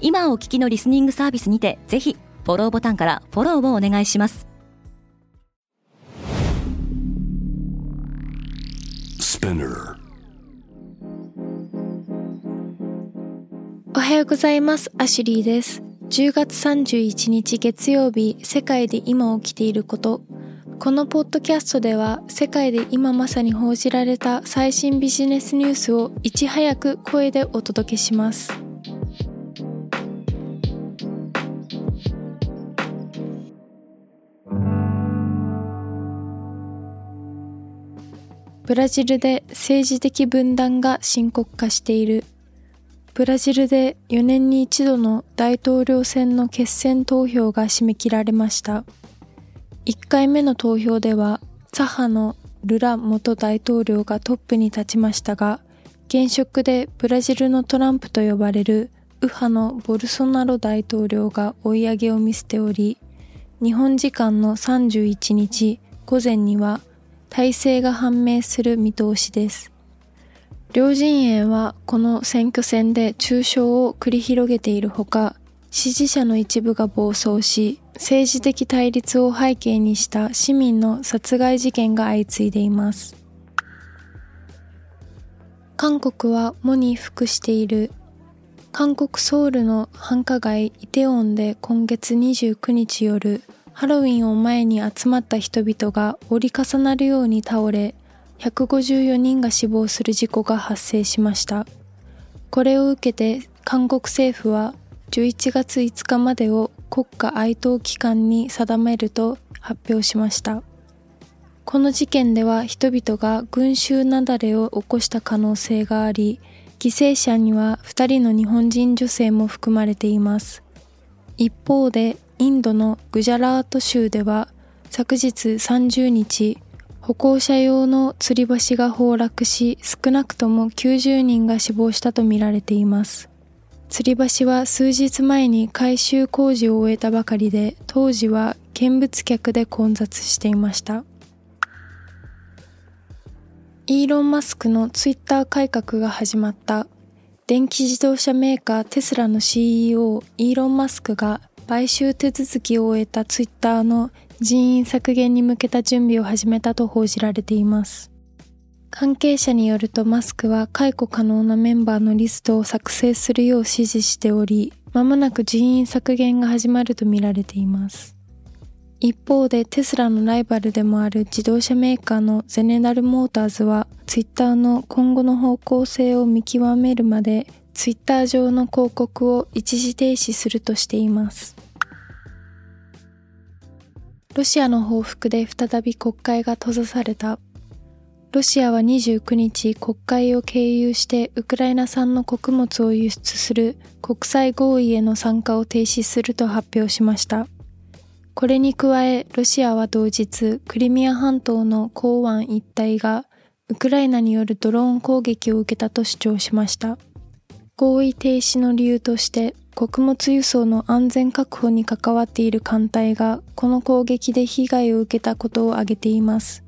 今お聞きのリスニングサービスにてぜひフォローボタンからフォローをお願いします。おはようございます。アシュリーです。10月31日月曜日世界で今起きていること。このポッドキャストでは世界で今まさに報じられた最新ビジネスニュースをいち早く声でお届けしますブラジルで政治的分断が深刻化している。ブラジルで4年に一度の大統領選の決選投票が締め切られました。1回目の投票では、左派のルラ元大統領がトップに立ちましたが、現職でブラジルのトランプと呼ばれる右派のボルソナロ大統領が追い上げを見せており、日本時間の31日午前には体制が判明する見通しです。両陣営はこの選挙戦で中傷を繰り広げているほか、支持者の一部が暴走し、政治的対立を背景にした市民の殺害事件が相次いでいます。韓国は喪に服している。韓国ソウルの繁華街イテウォンで今月29日夜、ハロウィンを前に集まった人々が折り重なるように倒れ、154人が死亡する事故が発生しました。これを受けて韓国政府は11月5日までを国家哀悼期間に定めると発表しました。この事件では人々が群衆雪崩を起こした可能性があり、犠牲者には2人の日本人女性も含まれています。一方でインドのグジャラート州では昨日30日、歩行者用の吊り橋が崩落し、少なくとも90人が死亡したとみられています。吊り橋は数日前に改修工事を終えたばかりで、当時は見物客で混雑していました。イーロン・マスクのツイッター改革が始まった。電気自動車メーカーテスラの CEO イーロン・マスクが買収手続きを終えたツイッターの人員削減に向けた準備を始めたと報じられています。関係者によるとマスクは解雇可能なメンバーのリストを作成するよう指示しており、まもなく人員削減が始まるとみられています。一方でテスラのライバルでもある自動車メーカーのゼネラルモーターズはツイッターの今後の方向性を見極めるまでツイッター上の広告を一時停止するとしています。ロシアの報復で再び国会が閉ざされた。ロシアは29日国会を経由してウクライナ産の穀物を輸出する国際合意への参加を停止すると発表しました。これに加え、ロシアは同日、クリミア半島の港湾一帯がウクライナによるドローン攻撃を受けたと主張しました。合意停止の理由として、穀物輸送の安全確保に関わっている艦隊がこの攻撃で被害を受けたことを挙げています。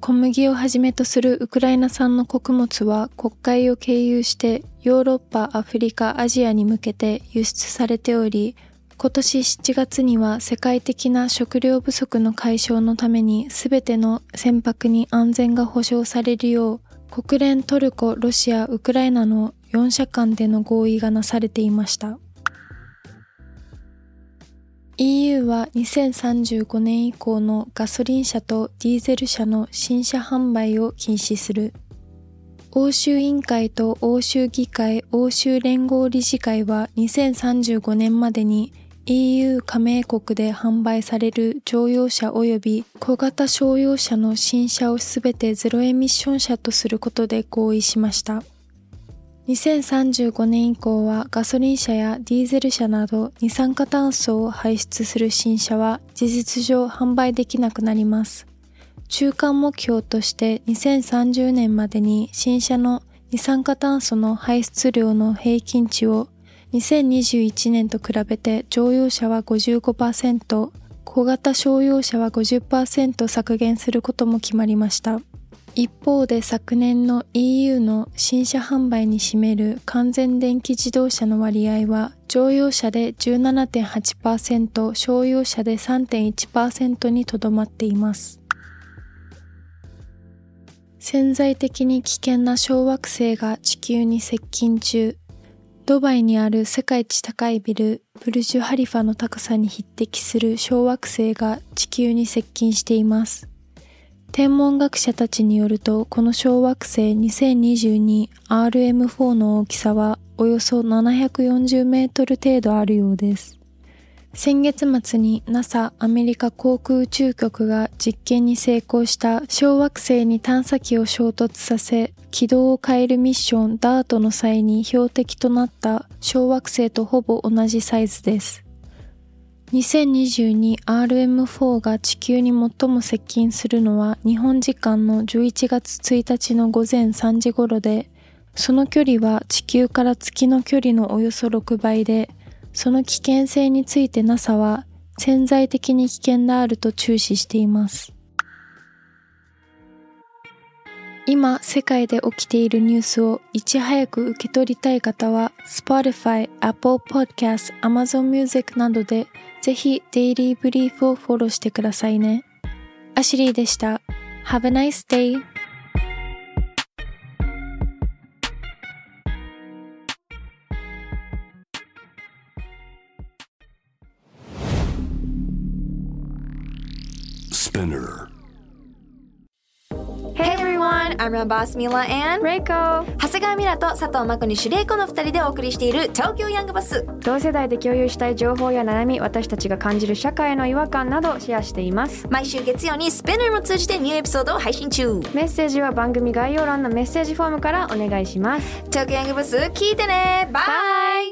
小麦をはじめとするウクライナ産の穀物は国会を経由してヨーロッパ、アフリカ、アジアに向けて輸出されており、今年7月には世界的な食料不足の解消のために全ての船舶に安全が保障されるよう国連トルコ、ロシア、ウクライナの4社間での合意がなされていました。EU は2035年以降のガソリン車とディーゼル車の新車販売を禁止する。欧州委員会と欧州議会欧州連合理事会は2035年までに EU 加盟国で販売される乗用車及び小型商用車の新車をすべてゼロエミッション車とすることで合意しました。2035年以降はガソリン車やディーゼル車など二酸化炭素を排出する新車は事実上販売できなくなります。中間目標として2030年までに新車の二酸化炭素の排出量の平均値を2021年と比べて乗用車は55%、小型商用車は50%削減することも決まりました。一方で昨年の EU の新車販売に占める完全電気自動車の割合は乗用車で17.8%、商用車で3.1%にとどまっています。潜在的に危険な小惑星が地球に接近中。ドバイにある世界一高いビル、ブルジュ・ハリファの高さに匹敵する小惑星が地球に接近しています。天文学者たちによると、この小惑星 2022RM4 の大きさはおよそ740メートル程度あるようです。先月末に NASA アメリカ航空宇宙局が実験に成功した小惑星に探査機を衝突させ軌道を変えるミッション DART の際に標的となった小惑星とほぼ同じサイズです。2022RM4 が地球に最も接近するのは日本時間の11月1日の午前3時頃で、その距離は地球から月の距離のおよそ6倍で、その危険性について NASA は潜在的に危険であると注視しています。今世界で起きているニュースをいち早く受け取りたい方は Spotify、Apple Podcast、Amazon Music などでぜひデイリーブリーフをフォローしてくださいね。アシリーでした。Have a nice day! Spinner. Hey everyone, I'm your boss Mila and Reiko. 長谷川ミラと佐藤真子にシュレイコの二人でお送りしている東京ヤングバス同世代で共有したい情報や悩み私たちが感じる社会の違和感などシェアしています。毎週月曜にスペナーも通じてニューエピソードを配信中。メッセージは番組概要欄のメッセージフォームからお願いします。東京ヤングバス聞いてね。バイ